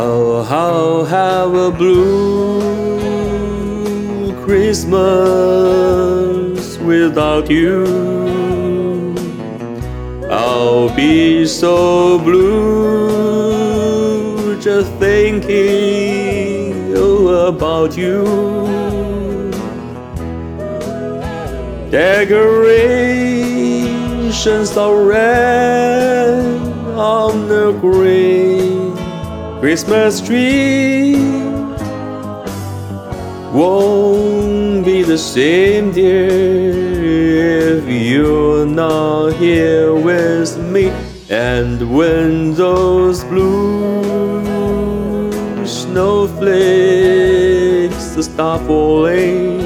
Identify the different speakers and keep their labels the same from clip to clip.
Speaker 1: Oh, I'll have a blue Christmas without you. I'll be so blue just thinking about you. Decorations are red on the green Christmas tree. Won't be the same, dear, if you're not here with me. And when those blue snowflakes start falling.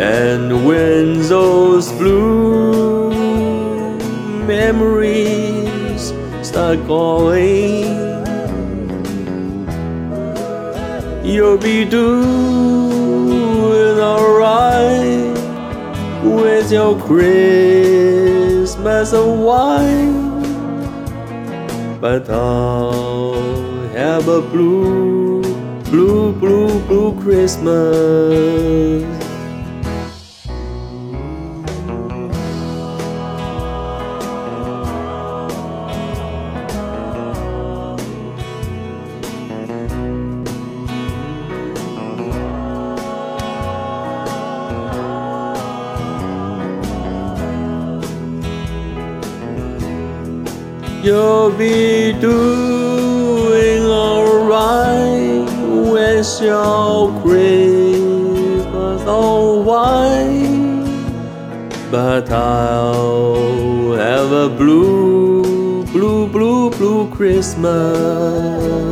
Speaker 1: And when those blue memories start calling, you'll be doing alright with your Christmas of wine. But I'll have a blue, blue, blue, blue Christmas. You'll be doing alright with your Christmas on wine. But I'll have a blue, blue, blue, blue Christmas.